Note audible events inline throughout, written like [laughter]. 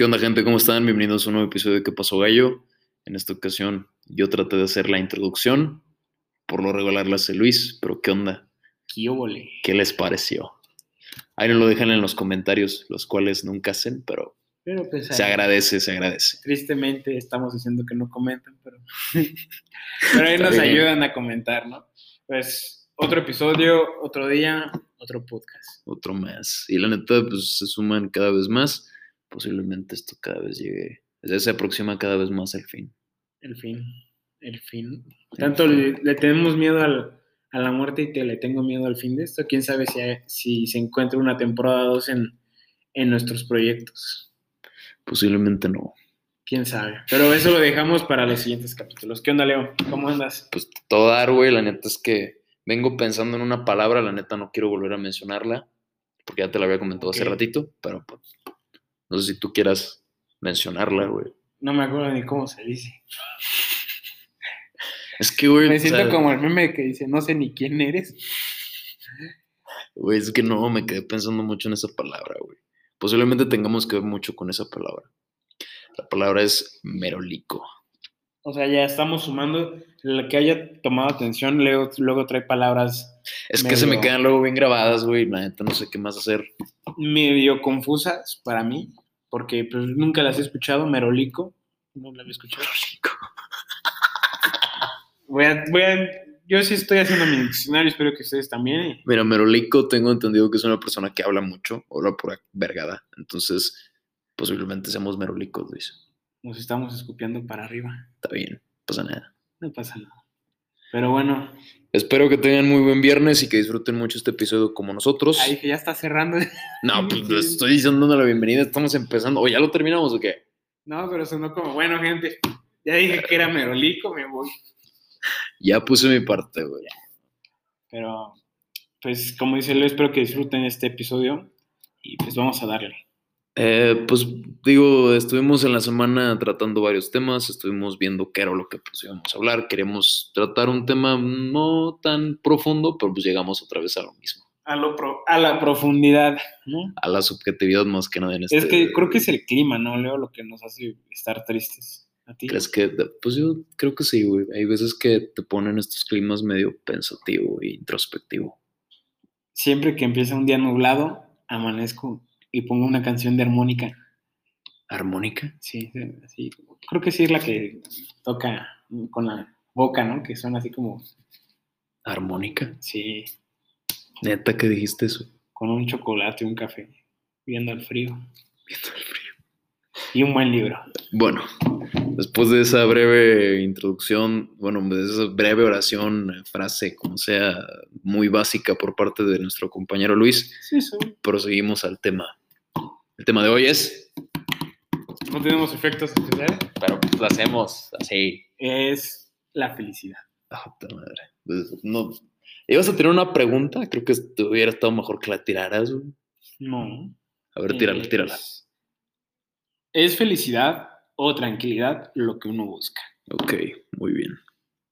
¿Qué onda, gente? ¿Cómo están? Bienvenidos a un nuevo episodio de ¿Qué pasó, gallo? En esta ocasión yo traté de hacer la introducción. Por lo regular la hace Luis, pero ¿qué onda? ¿Qué? ¿Qué les pareció? Ahí nos lo dejan en los comentarios, los cuales nunca hacen, pero Pero pues se ahí, agradece, se agradece. tristemente estamos diciendo que no comentan, pero, [laughs] pero ahí nos bien. ayudan a comentar, ¿no? Pues otro episodio, otro día, otro podcast. Otro más. Y la neta, pues se suman cada vez más. Posiblemente esto cada vez llegue, se aproxima cada vez más al fin. El fin, el fin. Tanto le, le tenemos miedo al- a la muerte y que le tengo miedo al fin de esto. Quién sabe si, hay- si se encuentra una temporada 2 en, en nuestros proyectos. Posiblemente no. Quién sabe. Pero eso lo dejamos para los siguientes capítulos. ¿Qué onda, Leo? ¿Cómo andas? Pues todo dar, güey. La neta es que vengo pensando en una palabra, la neta no quiero volver a mencionarla, porque ya te la había comentado hace ratito, pero pues, no sé si tú quieras mencionarla, güey. No me acuerdo ni cómo se dice. Es que, güey, Me o siento sea, como el meme que dice, no sé ni quién eres. güey, es que no, me quedé pensando mucho en esa palabra, güey. Posiblemente tengamos que ver mucho con esa palabra. La palabra es merolico. O sea, ya estamos sumando. El que haya tomado atención, Leo luego trae palabras Es que se me quedan luego bien grabadas, güey. La neta no sé qué más hacer. medio confusas para mí, porque pues, nunca las he escuchado. Merolico, no la había escuchado. [laughs] Voy a, voy a, yo sí estoy haciendo mi diccionario, espero que ustedes también. Mira, merolico tengo entendido que es una persona que habla mucho, habla pura vergada. Entonces, posiblemente seamos merolicos, Luis. Nos estamos escupiendo para arriba. Está bien, no pasa nada. No pasa nada. Pero bueno, Espero que tengan muy buen viernes y que disfruten mucho este episodio como nosotros. ahí que ya está cerrando. [laughs] No, pues les estoy diciendo la bienvenida, estamos empezando. ¿O ya lo terminamos o qué? No, pero sonó como, bueno, gente, ya dije que era merolico, me voy. Ya puse mi parte, güey. Pero, pues, como dice Leo, espero que disfruten este episodio y pues vamos a darle. Eh, pues digo, estuvimos en la semana tratando varios temas, estuvimos viendo qué era lo que pues íbamos a hablar. Queremos tratar un tema no tan profundo, pero pues llegamos otra vez a lo mismo. A, lo pro- a la profundidad, ¿no? A la subjetividad más que nada en este. Es que creo que es el clima, ¿no, Leo? Lo que nos hace estar tristes. ¿A ti? ¿Crees que? Pues yo creo que sí, güey. Hay veces que te ponen estos climas medio pensativo e introspectivo. Siempre que empieza un día nublado, amanezco y pongo una canción de armónica. ¿Armónica? Sí, sí. Creo que sí es la que toca con la boca, ¿no? Que suena así como, ¿Armónica? sí, Neta que dijiste eso. con un chocolate, un café, viendo el frío. Viendo el frío. Y un buen libro. Bueno, después de esa breve introducción, bueno, de esa breve oración, frase, como sea, muy básica por parte de nuestro compañero Luis, Sí, sí. proseguimos al tema. El tema de hoy es, No tenemos efectos especiales. pero pues lo hacemos así. Es la felicidad. Ah, puta madre. Pues, no. ¿Ibas a tener una pregunta? Creo que te hubiera estado mejor que la tiraras. güey. No. A ver, tírala, tírala. Es felicidad o tranquilidad lo que uno busca. Ok, muy bien.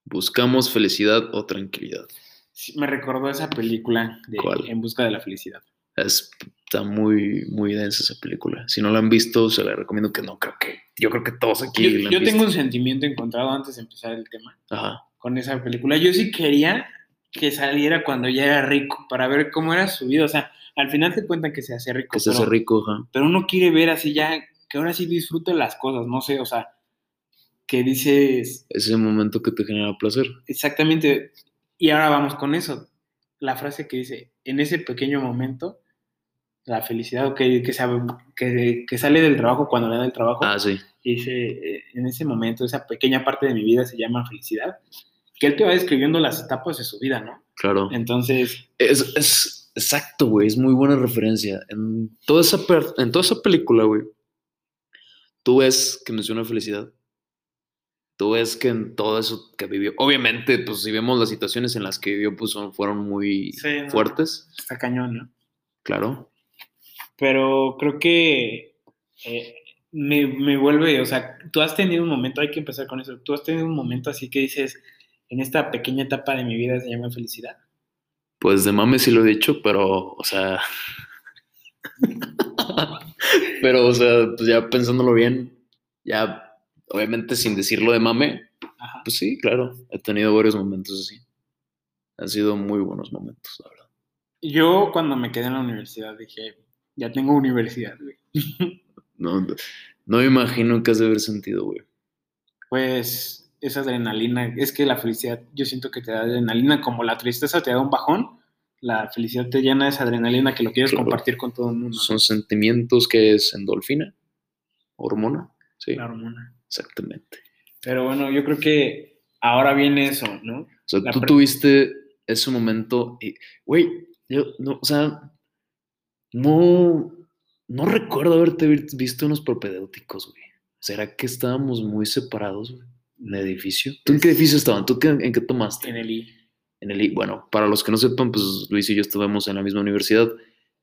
Buscamos felicidad o tranquilidad. Sí, Me recordó esa película de ¿Cuál? En busca de la felicidad. Es, está muy, muy densa esa película. Si no la han visto, se la recomiendo que no. Creo que, yo creo que todos aquí Yo, la han yo tengo un sentimiento encontrado antes de empezar el tema Ajá. con esa película. Yo sí quería que saliera cuando ya era rico para ver cómo era su vida. O sea, al final te cuentan que se hace rico. Que se pero, hace rico, ajá. pero uno quiere ver así ya, que ahora sí disfrute las cosas, no sé, o sea, que dices, Ese momento que te genera placer. Exactamente. Y ahora vamos con eso. La frase que dice, en ese pequeño momento, la felicidad, que, que, sabe- que, que sale del trabajo cuando le da el trabajo, Ah, sí. dice, eh, en ese momento, esa pequeña parte de mi vida se llama felicidad, que él te va describiendo las etapas de su vida, ¿no? Claro. Entonces, Es, es exacto, güey. Es muy buena referencia. En toda esa, per- en toda esa película, güey, tú ves que menciona felicidad. Tú ves que en todo eso que vivió, obviamente, pues si vemos las situaciones en las que vivió, pues son- fueron muy Sí, no. fuertes, está cañón, ¿no? claro. Pero creo que eh, me, me vuelve, o sea, tú has tenido un momento, hay que empezar con eso, tú has tenido un momento así que dices, en esta pequeña etapa de mi vida se llama felicidad. Pues de mame sí lo he dicho, pero, o sea, [laughs] Pero, o sea, pues ya pensándolo bien, ya, obviamente sin decirlo de mame, Ajá. pues sí, claro, he tenido varios momentos así. Han sido muy buenos momentos, la verdad. Yo cuando me quedé en la universidad dije, ya tengo universidad, güey. [laughs] No, no me imagino qué has de haber sentido, güey. Pues esa adrenalina, es que la felicidad, yo siento que te da adrenalina, como la tristeza te da un bajón, la felicidad te llena de esa adrenalina que lo quieres Claro. compartir con todo el mundo. ¿no? Son sentimientos que es endorfina, hormona, sí, La hormona. exactamente. Pero bueno, yo creo que ahora viene eso, ¿no? O sea, La tú tuviste ese momento y, güey, yo, no, o sea, no, no recuerdo haberte vi- visto unos propedéuticos, güey. ¿Será que estábamos muy separados, güey? En el edificio. ¿Tú en qué edificio estaban? ¿Tú qué- en qué tomaste? En el I. En el I. Bueno, para los que no sepan, pues Luis y yo estábamos en la misma universidad.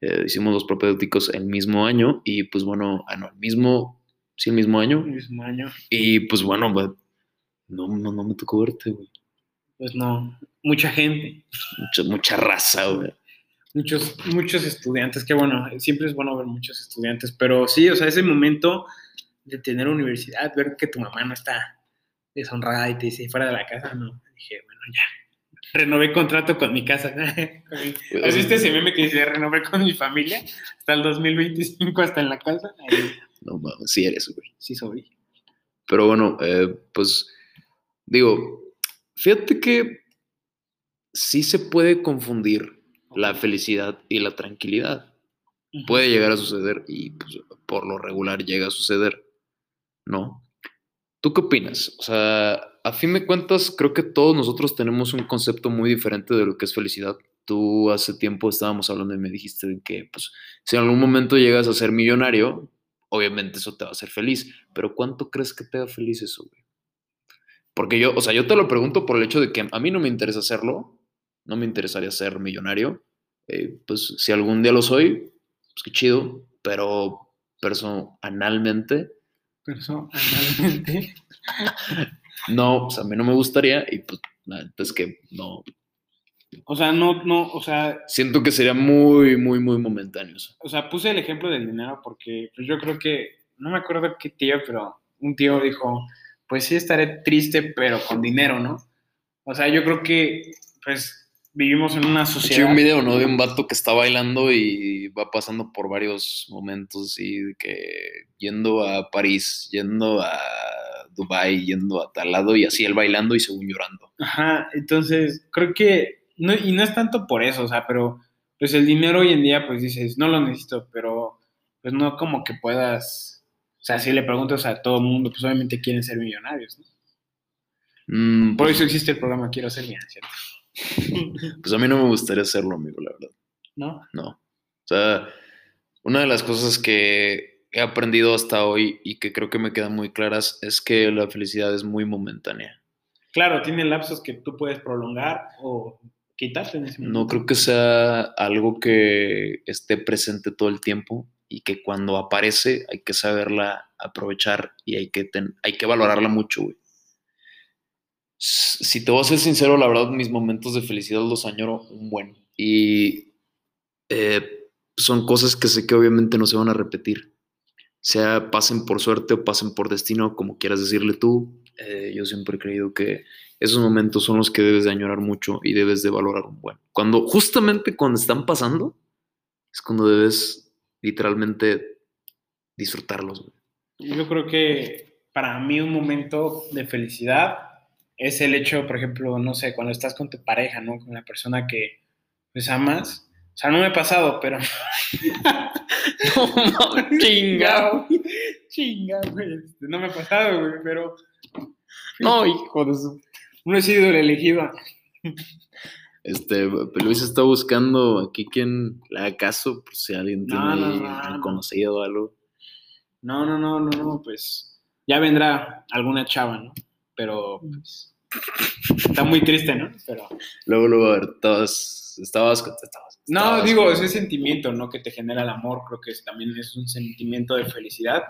eh, hicimos los propedéuticos el mismo año y pues bueno, ah, no, el mismo, sí, el mismo año. el mismo año. Y pues bueno, pues, no, no, no me tocó verte, güey. Pues no, mucha gente, Mucha, mucha raza, güey. Muchos, muchos estudiantes, que bueno, siempre es bueno ver muchos estudiantes, pero sí, o sea, ese momento de tener universidad, ver que tu mamá no está deshonrada y te dice fuera de la casa, no, dije, bueno, ya, renové contrato con mi casa. [laughs] ¿Has visto ese meme que dice renové con mi familia hasta el 2025, hasta en la casa? Ahí, No mames, sí eres, güey. sí, soy. Pero bueno, eh, pues digo, fíjate que sí se puede confundir la felicidad y la tranquilidad. Puede llegar a suceder y pues, por lo regular llega a suceder, ¿no? ¿Tú qué opinas? O sea, a fin de cuentas, creo que todos nosotros tenemos un concepto muy diferente de lo que es felicidad. Tú hace tiempo estábamos hablando y me dijiste que, pues, si en algún momento llegas a ser millonario, obviamente eso te va a hacer feliz. Pero ¿cuánto crees que te haga feliz eso, güey? Porque yo, o sea, yo te lo pregunto por el hecho de que a mí no me interesa hacerlo, no me interesaría ser millonario. Eh, pues si algún día lo soy, pues qué chido, pero personalmente, Personalmente. [laughs] no, sea, a mí no me gustaría y pues, la neta es que no, O sea, no, no, o sea, siento que sería muy, muy, muy momentáneo. eso. o sea, puse el ejemplo del dinero porque pues yo creo que, no me acuerdo qué tío, pero un tío dijo, pues sí estaré triste, pero con dinero, ¿no? O sea, yo creo que, pues, vivimos en una sociedad... un video, ¿no? De un vato que está bailando y va pasando por varios momentos y que yendo a París, yendo a Dubai, yendo a tal lado y así él bailando y según llorando. Ajá, entonces, creo que, no, y no es tanto por eso, o sea, pero, pues el dinero hoy en día, pues dices, no lo necesito, pero, pues no como que puedas, o sea, si le preguntas a todo el mundo, pues obviamente quieren ser millonarios, ¿no? Mm, Por pues, eso existe el programa Quiero ser millonario, [laughs] pues a mí no me gustaría hacerlo, amigo, la verdad. ¿no? No. O sea, una de las cosas que he aprendido hasta hoy y que creo que me quedan muy claras es que la felicidad es muy momentánea. Claro, tiene lapsos que tú puedes prolongar o quitarte en ese momento. No creo que sea algo que esté presente todo el tiempo y que cuando aparece hay que saberla aprovechar y hay que, ten- hay que valorarla mucho, güey. Si te voy a ser sincero, la verdad, mis momentos de felicidad los añoro un buen. Y eh, son cosas que sé que obviamente no se van a repetir. Sea pasen por suerte o pasen por destino, como quieras decirle tú. eh, yo siempre he creído que esos momentos son los que debes de añorar mucho y debes de valorar un buen. Cuando, justamente cuando están pasando, es cuando debes literalmente disfrutarlos. Yo creo que para mí un momento de felicidad es el hecho, por ejemplo, no sé, cuando estás con tu pareja, ¿no? Con la persona que pues amas. O sea, no me ha pasado, pero... [laughs] Chingado. Chingado, [laughs] güey. Este, No me ha pasado, güey, pero... No, hijo de su... No he sido el elegido. Este, Luis está buscando aquí quien le haga caso, por si alguien tiene No, no, no, no. conocido o algo. No, no, no, no, no, pues ya vendrá alguna chava, ¿no? Pero pues, está muy triste, ¿no? Pero Luego, luego, a ver, estabas, estabas. no, estabas digo, con- ese sentimiento, ¿no? Que te genera el amor, creo que es- también es un sentimiento de felicidad.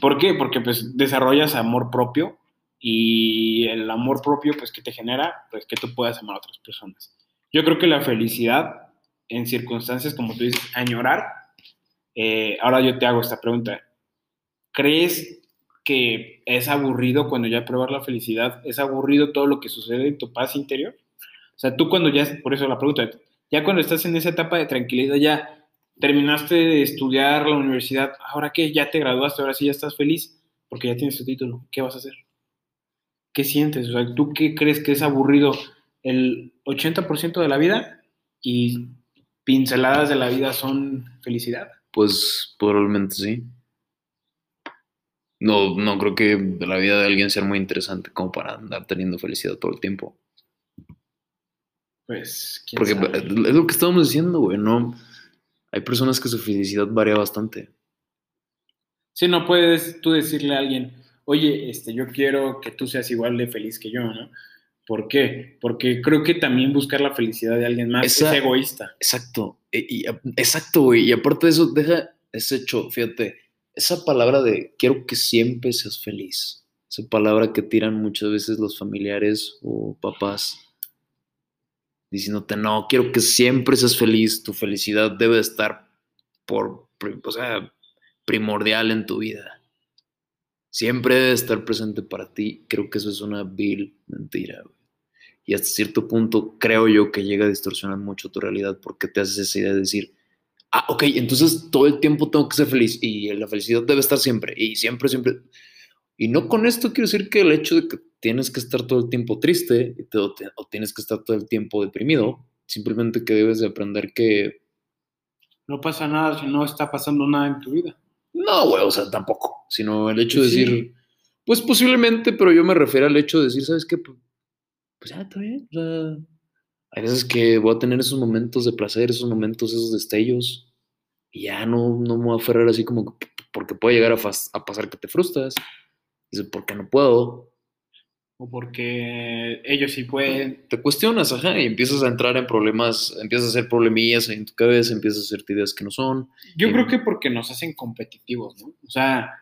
¿Por qué? Porque pues desarrollas amor propio y el amor propio, pues, que te genera, pues, que tú puedas amar a otras personas. Yo creo que la felicidad en circunstancias, como tú dices, añorar, Eh, ahora yo te hago esta pregunta. ¿Crees es aburrido cuando ya probar la felicidad? ¿Es aburrido todo lo que sucede en tu paz interior? O sea, tú cuando ya, por eso la pregunta, ya cuando estás en esa etapa de tranquilidad, ya terminaste de estudiar la universidad, ahora que ya te graduaste, ahora sí ya estás feliz porque ya tienes tu título, ¿qué vas a hacer? ¿Qué sientes? O sea, ¿tú qué crees que es aburrido? ¿El 80% de la vida y pinceladas de la vida son felicidad? Pues probablemente sí. No, no creo que la vida de alguien sea muy interesante como para andar teniendo felicidad todo el tiempo. Pues, ¿quién Porque sabe? es lo que estábamos diciendo, güey, no. Hay personas que su felicidad varía bastante. Sí, no puedes tú decirle a alguien, oye, este, yo quiero que tú seas igual de feliz que yo, ¿no? ¿Por qué? Porque creo que también buscar la felicidad de alguien más Esa- es egoísta. Exacto. Y, y- exacto, güey. Y aparte de eso, deja ese hecho, fíjate, esa palabra de quiero que siempre seas feliz. Esa palabra que tiran muchas veces los familiares o papás diciéndote, no, quiero que siempre seas feliz. Tu felicidad debe de estar por, o sea, primordial en tu vida. Siempre debe de estar presente para ti. Creo que eso es una vil mentira. Y hasta cierto punto creo yo que llega a distorsionar mucho tu realidad porque te haces esa idea de decir, ah, ok, entonces todo el tiempo tengo que ser feliz y la felicidad debe estar siempre y siempre, siempre. Y no con esto quiero decir que el hecho de que tienes que estar todo el tiempo triste o, te- o tienes que estar todo el tiempo deprimido, simplemente que debes de aprender que No pasa nada si no está pasando nada en tu vida. no, güey, o sea, tampoco, sino el hecho de Pues sí. decir, pues posiblemente, pero yo me refiero al hecho de decir, ¿sabes qué? Pues, pues ya, está bien. O sea, hay veces que voy a tener esos momentos de placer, esos momentos, esos destellos, y ya no, no me voy a aferrar así como que- porque puede llegar a, a pasar que te frustras. Dices, ¿por qué no puedo? O porque ellos sí pueden. Te cuestionas, ajá, y empiezas a entrar en problemas, empiezas a hacer problemillas en tu cabeza, empiezas a hacerte ideas que no son. Yo Sí. creo que porque nos hacen competitivos, ¿no? O sea,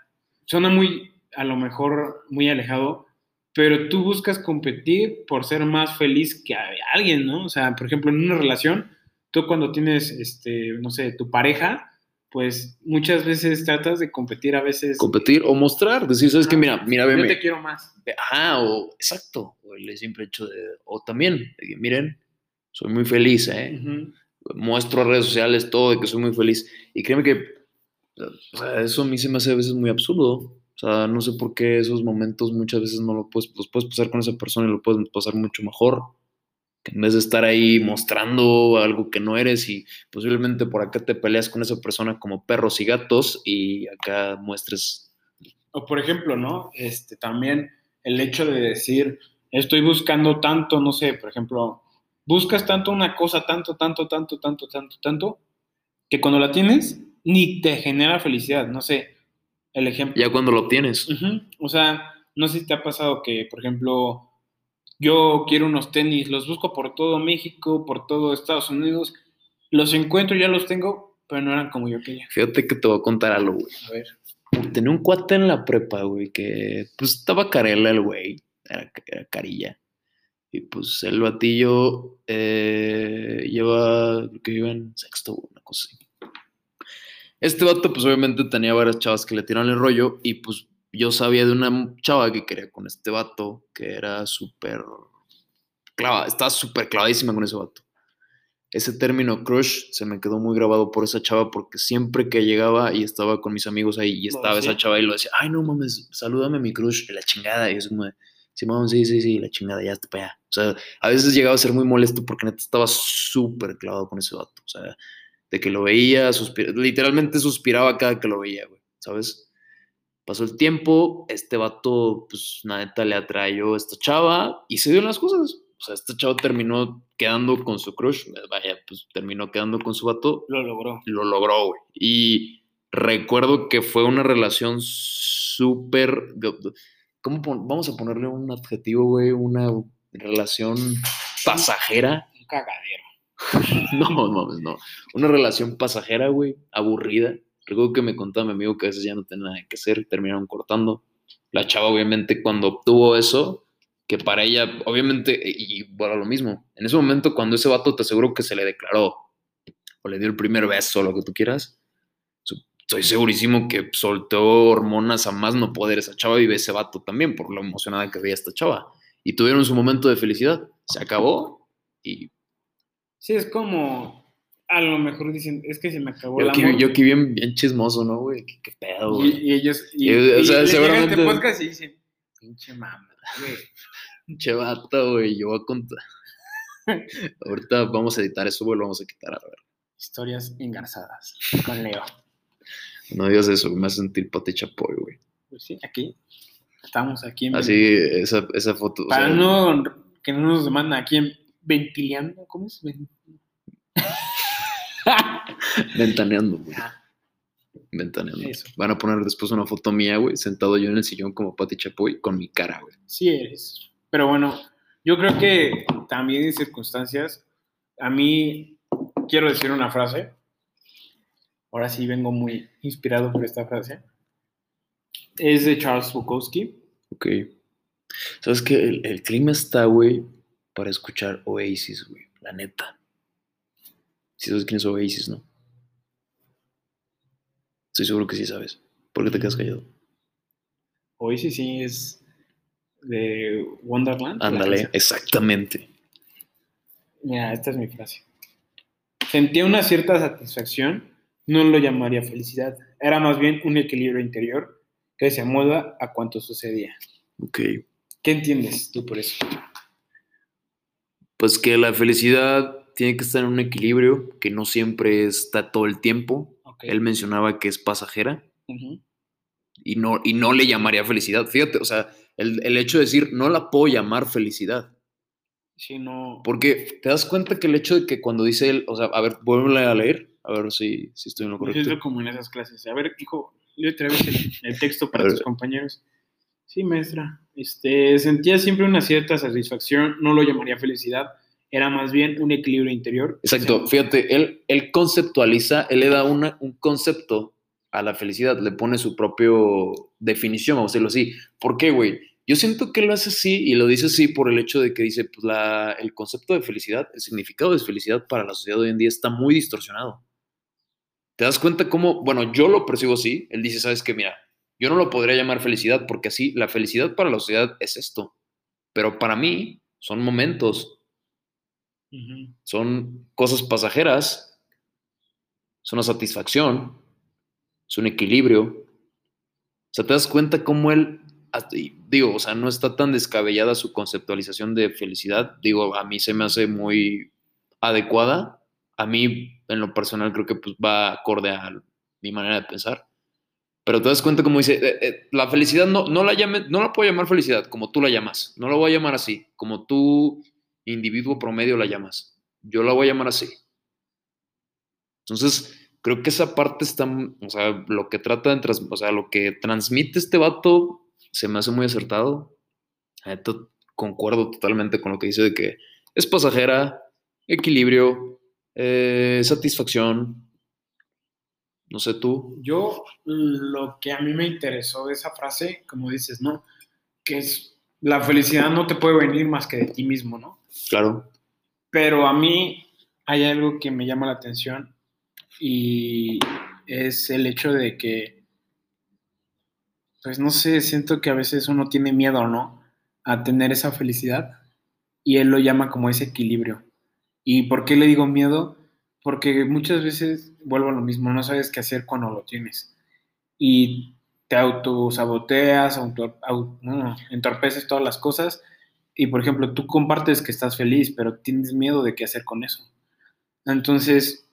suena muy, a lo mejor, muy alejado, pero tú buscas competir por ser más feliz que alguien, ¿no? O sea, por ejemplo, en una relación, tú cuando tienes, este, no sé, tu pareja, pues muchas veces tratas de competir a veces. Competir o mostrar, decir, ¿sabes qué? Mira, mira, Yo veme. te quiero más. Ajá, o exacto, o el simple hecho de, o también, de que, miren, soy muy feliz, ¿eh? Ujú. Muestro a redes sociales todo de que soy muy feliz. Y créeme que o sea, eso a mí se me hace a veces muy absurdo. O sea, no sé por qué esos momentos muchas veces no lo puedes, los puedes pasar con esa persona y lo puedes pasar mucho mejor. Que en vez de estar ahí mostrando algo que no eres y posiblemente por acá te peleas con esa persona como perros y gatos y acá muestres O por ejemplo, ¿no? Este, también el hecho de decir, estoy buscando tanto, no sé, por ejemplo, buscas tanto una cosa, tanto, tanto, tanto, tanto, tanto, tanto, que cuando la tienes, ni te genera felicidad, no sé, el ejemplo. ya cuando lo obtienes. O sea, no sé si te ha pasado que, por ejemplo, yo quiero unos tenis, los busco por todo México, por todo Estados Unidos, los encuentro, ya los tengo, pero no eran como yo quería. Fíjate que te voy a contar algo, güey. A ver. Tenía un cuate en la prepa, güey, que pues estaba carela el güey, era, era carilla. Y pues el batillo eh, lleva, creo que iba en sexto, una cosa así. Este vato, pues obviamente tenía varias chavas que le tiraron el rollo y pues yo sabía de una chava que quería con este vato, que era súper clava, estaba súper clavadísima con ese vato. Ese término crush se me quedó muy grabado por esa chava porque siempre que llegaba y estaba con mis amigos ahí y ¿Lo estaba esa chava y lo decía, ay no mames, salúdame mi crush, la chingada. Y así como Simón, sí, sí, sí, la chingada, ya está para allá. O sea, a veces llegaba a ser muy molesto porque neta estaba súper clavado con ese vato. O sea, de que lo veía, suspira- literalmente suspiraba cada que lo veía, güey, ¿sabes? Pasó el tiempo, este vato, pues, la neta le atrayó a esta chava y se dieron las cosas. O sea, esta chava terminó quedando con su crush, vaya, pues terminó quedando con su vato, Lo logró. lo logró, güey. Y recuerdo que fue una relación súper. ¿Cómo vamos a ponerle un adjetivo, güey? Una relación pasajera. Un cagadero. [laughs] No, mames, no. Una relación pasajera, güey, aburrida. Recuerdo que me contaba mi amigo que a veces ya no tenía nada que hacer, terminaron cortando. La chava, obviamente, cuando obtuvo eso, que para ella, obviamente, y, y bueno, lo mismo, en ese momento, cuando ese vato te aseguro que se le declaró o le dio el primer beso, lo que tú quieras, estoy segurísimo que soltó hormonas a más no poder esa chava y ese vato también por lo emocionada que veía esta chava. Y tuvieron su momento de felicidad. Se acabó y Sí, es como. A lo mejor dicen, es que se me acabó yo el yo aquí bien, bien chismoso, ¿no, güey? ¿Qué, qué pedo, güey? y, y ellos. Y, Y, o sea, llega seguramente- este podcast y dicen, pinche mamá, güey. [laughs] Che vato, güey, yo voy a contar. [laughs] Ahorita vamos a editar eso, güey, lo vamos a quitar, a ver. Historias engarzadas con Leo. No digas eso, me hace sentir pati chapoy, güey. Pues sí, aquí. Estamos aquí en. Así, esa, esa foto. o Para sea, no. Que no nos demandan aquí en. Ventilando. ¿Cómo es? Ven- [laughs] Ventaneando, güey. Ah, Ventaneando. Eso. Van a poner después una foto mía, güey, sentado yo en el sillón como Pati Chapoy con mi cara, güey. sí eres. Pero bueno, yo creo que también en circunstancias. A mí quiero decir una frase. Ahora sí vengo muy inspirado por esta frase. Es de Charles Bukowski. Ok. ¿Sabes qué? El, el clima está, güey, para escuchar Oasis, güey. La neta. Si sabes quién es Oasis, ¿no? Estoy seguro que sí sabes. ¿Por qué te quedas callado? Hoy sí, es de Wonderland. la Ándale, exactamente. Mira, esta es mi frase. Sentía una cierta satisfacción, no lo llamaría felicidad. Era más bien un equilibrio interior que se amolda a cuanto sucedía. Ok. ¿Qué entiendes tú por eso? Pues que la felicidad tiene que estar en un equilibrio, que no siempre está todo el tiempo. Ok. Él mencionaba que es pasajera y no, y no le llamaría felicidad. Fíjate, o sea, el, el hecho de decir no la puedo llamar felicidad. Sí, no. Porque te das cuenta que el hecho de que cuando dice él, o sea, a ver, vuelve a leer, a ver si, si estoy en lo correcto. siento como en esas clases. A ver, hijo, lee otra vez el, el texto [laughs] para tus compañeros. Sí, maestra. Este, sentía siempre una cierta satisfacción, no lo llamaría felicidad, era más bien un equilibrio interior. Exacto, fíjate, él, él conceptualiza, él le da una, un concepto a la felicidad, le pone su propio definición, vamos a decirlo así. ¿Por qué, güey? Yo siento que lo hace así y lo dice así por el hecho de que dice, pues la, el concepto de felicidad, el significado de felicidad para la sociedad de hoy en día está muy distorsionado. ¿Te das cuenta cómo, bueno, yo lo percibo así, él dice, sabes que, mira, yo no lo podría llamar felicidad porque así, la felicidad para la sociedad es esto, pero para mí son momentos, son cosas pasajeras, es una satisfacción, es un equilibrio. O sea, te das cuenta cómo él, digo, o sea, no está tan descabellada su conceptualización de felicidad. Digo, a mí se me hace muy adecuada. A mí, en lo personal, creo que pues, va acorde a mi manera de pensar. Pero te das cuenta como dice, eh, eh, la felicidad no, no la llame, no la puedo llamar felicidad como tú la llamas. No la voy a llamar así, como tú, individuo promedio, la llamas. Yo la voy a llamar así. Entonces, creo que esa parte está, o sea, lo que trata de, o sea, lo que transmite este vato se me hace muy acertado. Neta, concuerdo totalmente con lo que dice de que es pasajera, equilibrio, eh, satisfacción. No sé tú. Yo, lo que a mí me interesó de esa frase, como dices, ¿no? Que es, la felicidad no te puede venir más que de ti mismo, ¿no? Claro. Pero a mí hay algo que me llama la atención y es el hecho de que, pues no sé, siento que a veces uno tiene miedo, ¿no? A tener esa felicidad y él lo llama como ese equilibrio. ¿Y por qué le digo miedo? Porque muchas veces vuelvo a lo mismo, no sabes qué hacer cuando lo tienes y te autosaboteas, auto, au- no, entorpeces todas las cosas y por ejemplo tú compartes que estás feliz, pero tienes miedo de qué hacer con eso. Entonces,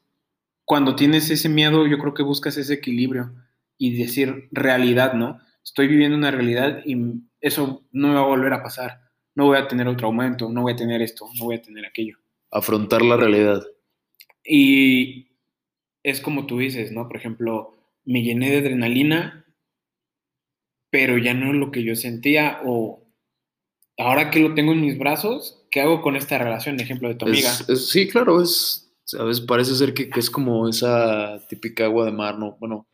cuando tienes ese miedo, yo creo que buscas ese equilibrio y decir realidad, ¿no? Estoy viviendo una realidad y eso no me va a volver a pasar. No voy a tener otro aumento, no voy a tener esto, no voy a tener aquello. Afrontar la realidad. Y es como tú dices, ¿no? Por ejemplo, me llené de adrenalina, pero ya no es lo que yo sentía o ahora que lo tengo en mis brazos, ¿qué hago con esta relación? Ejemplo de tu amiga. Es- es- sí, claro, es, ¿sabes? Parece ser que, que es como esa típica agua de mar, ¿no? Bueno,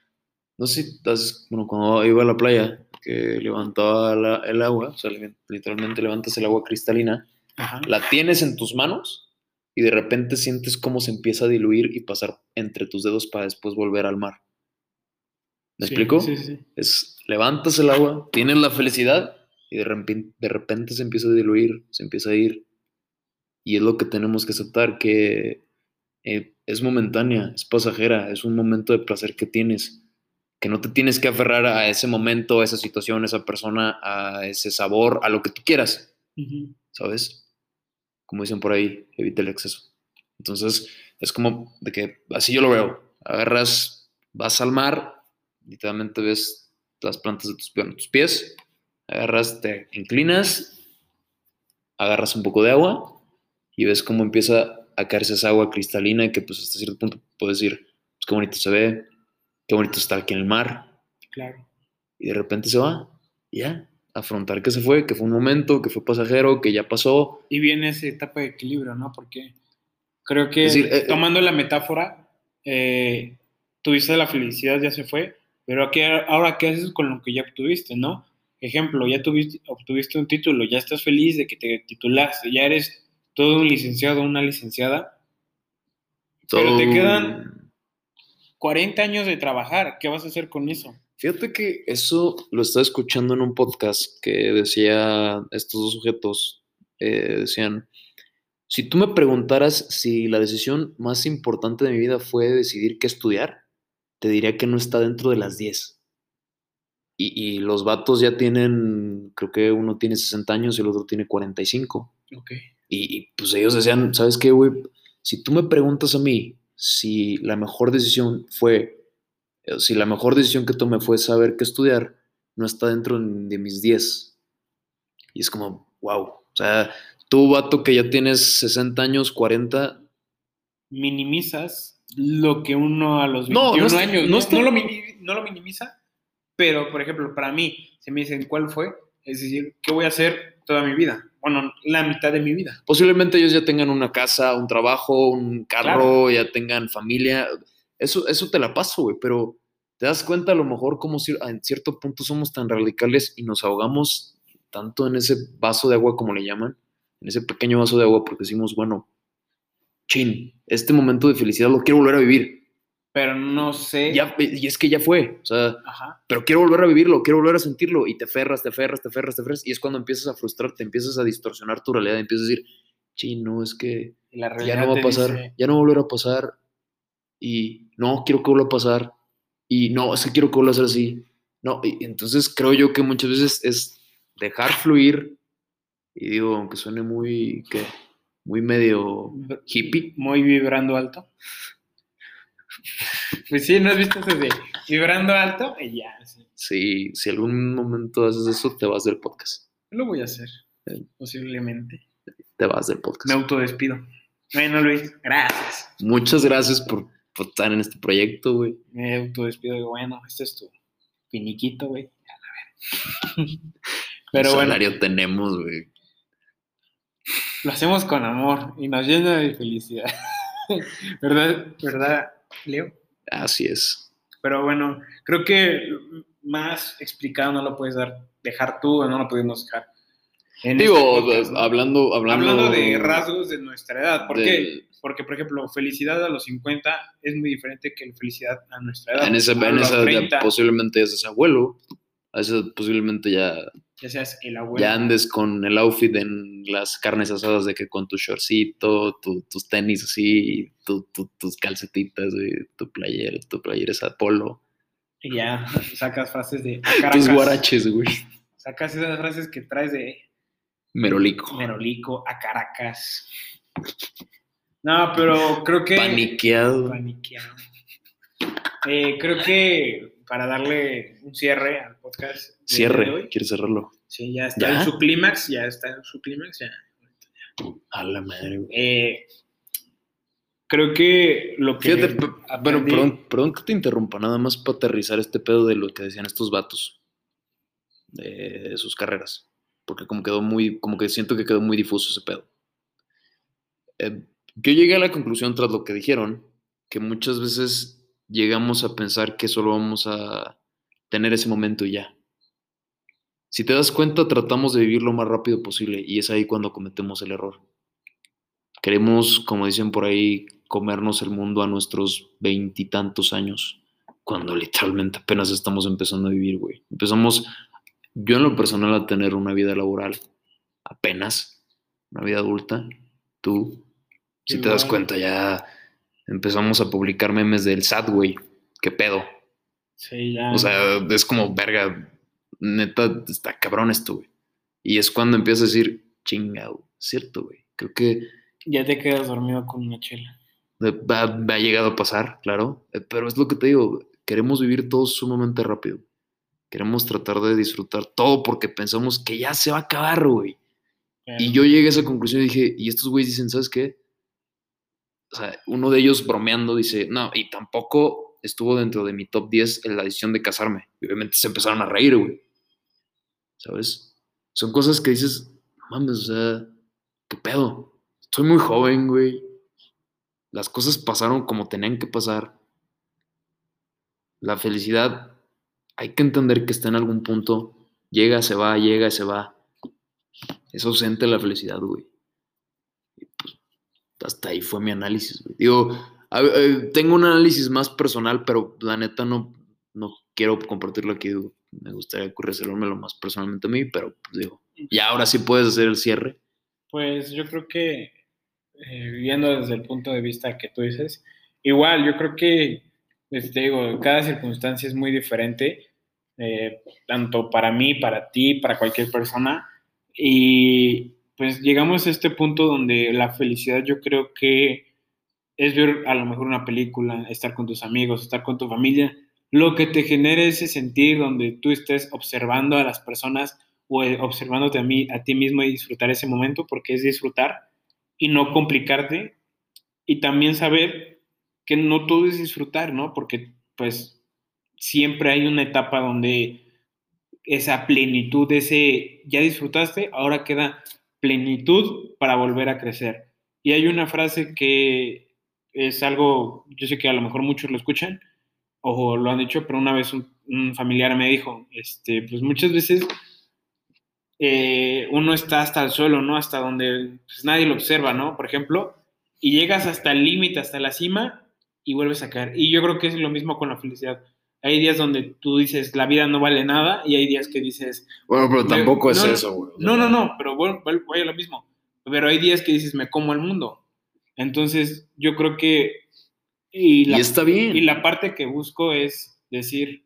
no sé si estás, bueno, cuando iba a la playa, que levantaba la- el agua, o sea, li- literalmente levantas el agua cristalina, Ajá. la tienes en tus manos y de repente sientes cómo se empieza a diluir y pasar entre tus dedos para después volver al mar. ¿Me Sí, explico? Sí, sí. Es levantas el agua, tienes la felicidad y de repente, de repente se empieza a diluir, se empieza a ir. Y es lo que tenemos que aceptar, que eh, es momentánea, es pasajera, es un momento de placer que tienes, que no te tienes que aferrar a ese momento, a esa situación, a esa persona, a ese sabor, a lo que tú quieras. ¿sabes? Como dicen por ahí, evita el exceso. Entonces, es como de que así yo lo veo. Agarras, vas al mar, literalmente ves las plantas de tus, bueno, tus pies, agarras, te inclinas, agarras un poco de agua y ves cómo empieza a caerse esa agua cristalina que pues hasta cierto punto puedes decir, pues qué bonito se ve, qué bonito está aquí en el mar, Claro. y de repente se va, y ya, afrontar que se fue, que fue un momento, que fue pasajero, que ya pasó, Y viene esa etapa de equilibrio, ¿no? Porque creo que decir, eh, tomando la metáfora, eh, tuviste la felicidad, ya se fue, pero aquí, ahora qué haces con lo que ya obtuviste, ¿no? Ejemplo, ya tuviste, obtuviste un título, ya estás feliz de que te titulaste, ya eres todo un licenciado, una licenciada, Pero te quedan- 40 años de trabajar, ¿qué vas a hacer con eso? Fíjate que eso lo estaba escuchando en un podcast que decía estos dos sujetos, eh, decían, si tú me preguntaras si la decisión más importante de mi vida fue decidir qué estudiar, te diría que no está dentro de las 10. Y, y los vatos ya tienen, creo que uno tiene 60 años y el otro tiene 45. Ok. Y, y, pues ellos decían, ¿sabes qué, güey? Si tú me preguntas a mí si la mejor decisión fue, eh, si la mejor decisión que tomé fue saber qué estudiar, no está dentro de mis 10. Y es como, wow. O sea, tú, vato, que ya tienes 60 años, 40, minimizas lo que uno a los No, 21 no está- años no no, está- no lo no lo minimiza, pero por ejemplo, para mí, si me dicen cuál fue, es decir, ¿qué voy a hacer toda mi vida? Bueno, la mitad de mi vida. posiblemente ellos ya tengan una casa, un trabajo, un carro, Claro. ya tengan familia. Eso, eso te la paso, güey, pero te das cuenta a lo mejor como si en cierto punto somos tan radicales y nos ahogamos tanto en ese vaso de agua, como le llaman, en ese pequeño vaso de agua, porque decimos, bueno, chin, este momento de felicidad lo quiero volver a vivir. Pero no sé. Ya, y es que ya fue, o sea, Ajá. pero quiero volver a vivirlo, quiero volver a sentirlo, y te aferras, te aferras, te aferras, te aferras, y es cuando empiezas a frustrarte, empiezas a distorsionar tu realidad, empiezas a decir, chin, no, es que la ya no va a pasar, dice, ya no va a volver a pasar, y no, quiero que vuelva a pasar, y no, es que quiero que vuelva a ser así, no, y entonces creo yo que muchas veces es dejar fluir, y digo, aunque suene muy, ¿qué? Muy medio hippie, Muy vibrando alto. [laughs] Pues sí, ¿no has visto eso de vibrando alto? Y ya, sí. si, si algún momento haces eso, te vas del podcast, Lo voy a hacer, Sí. posiblemente. te vas del podcast. Me autodespido. Bueno, Luis, gracias. Muchas gracias por, por estar en este proyecto, güey. Me autodespido. Digo, bueno, este es tu finiquito, güey. A la ver. [laughs] Pero ¿Qué bueno, salario tenemos, güey? lo hacemos con amor y nos llena de felicidad. [laughs] ¿Verdad? ¿Verdad, Leo? Así es. Pero bueno, creo que más explicado no lo puedes dar, dejar tú o no lo podemos dejar. En Digo, este hablando, hablando, Hablando de rasgos de nuestra edad. ¿Por qué? Porque, por ejemplo, felicidad a los 50 es muy diferente que felicidad a nuestra edad. En esa, A en esa ya 30, posiblemente ya seas abuelo. A esa posiblemente ya, ya seas el abuelo. ya andes con el outfit en las carnes asadas de que con tu shortcito, tu- tus tenis así, tu- tu- tus calcetitas, güey, tu playera, tu playera esa polo. Y ya sacas frases de [laughs] Tus Caracas. guaraches, güey. Sacas esas frases que traes de Merolico. Merolico a Caracas. No, pero creo que. Paniqueado. Paniqueado. Eh, creo que para darle un cierre al podcast. Cierre. hoy, ¿Quieres cerrarlo? Sí, ya está ¿Ya? en su clímax, ya está en su clímax, ya. A la madre. Eh, creo que lo que. Fíjate, p- bueno, perdón, perdón que te interrumpa, nada más para aterrizar este pedo de lo que decían estos vatos de sus carreras, porque como quedó muy, como que siento que quedó muy difuso ese pedo. Eh, yo llegué a la conclusión tras lo que dijeron, que muchas veces llegamos a pensar que solo vamos a tener ese momento y ya. Si te das cuenta, tratamos de vivir lo más rápido posible y es ahí cuando cometemos el error. Queremos, como dicen por ahí, comernos el mundo a nuestros veintitantos años, cuando literalmente apenas estamos empezando a vivir, güey. Empezamos, yo en lo personal, a tener una vida laboral, apenas, una vida adulta. Tú, si te das cuenta, ya empezamos a publicar memes del SAT, güey. ¿Qué pedo? Sí, ya. O sea, es como, verga, neta, está cabrón esto, güey. Y es cuando empiezas a decir, chingado, cierto, güey. Creo que ya te quedas dormido con una chela. va, va- ha llegado a pasar, claro. eh, Pero es lo que te digo, queremos vivir todo sumamente rápido. Queremos tratar de disfrutar todo porque pensamos que ya se va a acabar, güey. Pero- Y yo llegué a esa conclusión y dije, y estos güeyes dicen, ¿sabes qué? O sea, uno de ellos bromeando dice, no, y tampoco estuvo dentro de mi top 10 en la decisión de casarme. Y obviamente se empezaron a reír, güey. ¿Sabes? Son cosas que dices, "No mames, o sea, ¿qué pedo? Estoy muy joven, güey. Las cosas pasaron como tenían que pasar. La felicidad, hay que entender que está en algún punto. Llega, se va, llega, se va. Es ausente la felicidad, güey. Pues, hasta ahí fue mi análisis, güey. Digo, a- eh, tengo un análisis más personal, pero la neta no, no quiero compartirlo aquí. Me gustaría reservármelo más personalmente a mí, pero pues, digo, ya ahora sí puedes hacer el cierre. Pues yo creo que, eh, viendo desde el punto de vista que tú dices, igual yo creo que, pues, te digo, cada circunstancia es muy diferente, eh, tanto para mí, para ti, para cualquier persona. Y pues llegamos a este punto donde la felicidad yo creo que es ver a lo mejor una película, estar con tus amigos, estar con tu familia, lo que te genere ese sentir donde tú estés observando a las personas o eh, observándote a, mí, a ti mismo y disfrutar ese momento, porque es disfrutar y no complicarte. Y también saber que no todo es disfrutar, ¿no? Porque pues siempre hay una etapa donde esa plenitud, ese ya disfrutaste, ahora queda plenitud para volver a crecer. Y hay una frase que es algo, yo sé que a lo mejor muchos lo escuchan o lo han dicho, pero una vez un, un familiar me dijo, este, pues muchas veces eh, uno está hasta el suelo, ¿no? Hasta donde pues, nadie lo observa, ¿no? Por ejemplo, y llegas hasta el límite, hasta la cima y vuelves a caer. Y yo creo que es lo mismo con la felicidad. Hay días donde tú dices, la vida no vale nada, y hay días que dices, Bueno, pero tampoco es no, eso, güey. No, no, no, pero bueno, voy a lo mismo. Pero hay días que dices, me como el mundo. Entonces, yo creo que... Y la, Y está bien. y la parte que busco es decir,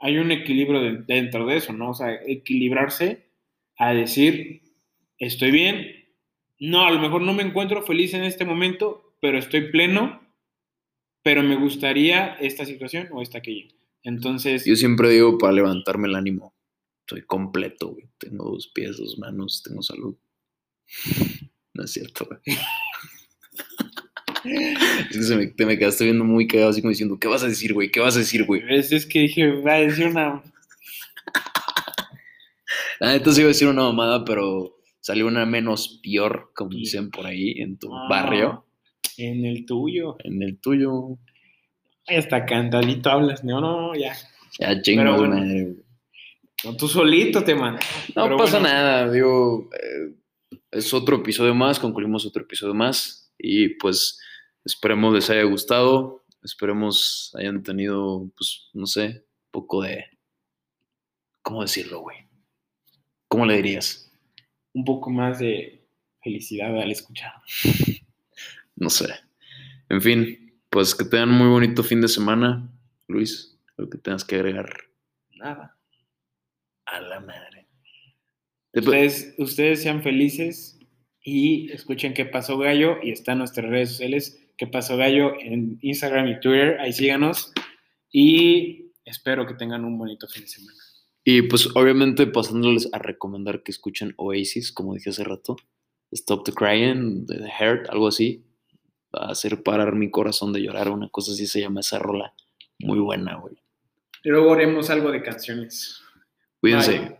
hay un equilibrio de- dentro de eso, ¿no? O sea, equilibrarse a decir, estoy bien, no, a lo mejor no me encuentro feliz en este momento, pero estoy pleno, pero me gustaría esta situación o esta aquella. Entonces, Yo siempre digo para levantarme el ánimo. Soy completo, güey. Tengo dos pies, dos manos, tengo salud. [laughs] No es cierto, güey. [laughs] Es que se me, te me quedaste viendo muy cagado, así como diciendo, ¿qué vas a decir, güey? ¿Qué vas a decir, güey? es, es que dije, va a decir una... La neta sí iba a decir una mamada, pero salió una menos peor, como Sí. dicen por ahí, en tu Ah, barrio, En el tuyo. en el tuyo. Hasta cantadito hablas, no, no, ya. Ya chingo, bueno. madre. No, tú solito te mandas. No Pero pasa bueno. nada, digo, eh, es otro episodio más, concluimos otro episodio más y pues esperemos les haya gustado, esperemos hayan tenido, pues, no sé, un poco de, ¿cómo decirlo, güey? ¿Cómo le dirías? Un poco más de felicidad al escuchar. [laughs] No sé. En fin, pues que tengan muy bonito fin de semana, Luis, lo que tengas que agregar Nada. a la madre. Te- Ustedes, ustedes sean felices y escuchen qué pasó Gallo y están nuestras redes sociales, qué pasó Gallo en Instagram y Twitter, ahí síganos y espero que tengan un bonito fin de semana. Y pues obviamente pasándoles a recomendar que escuchen Oasis, como dije hace rato. Stop the Crying, The Heart, algo así. Va a hacer parar mi corazón de llorar, una cosa así se llama esa rola. Muy buena, güey. Y luego haremos algo de canciones. Cuídense. Bye.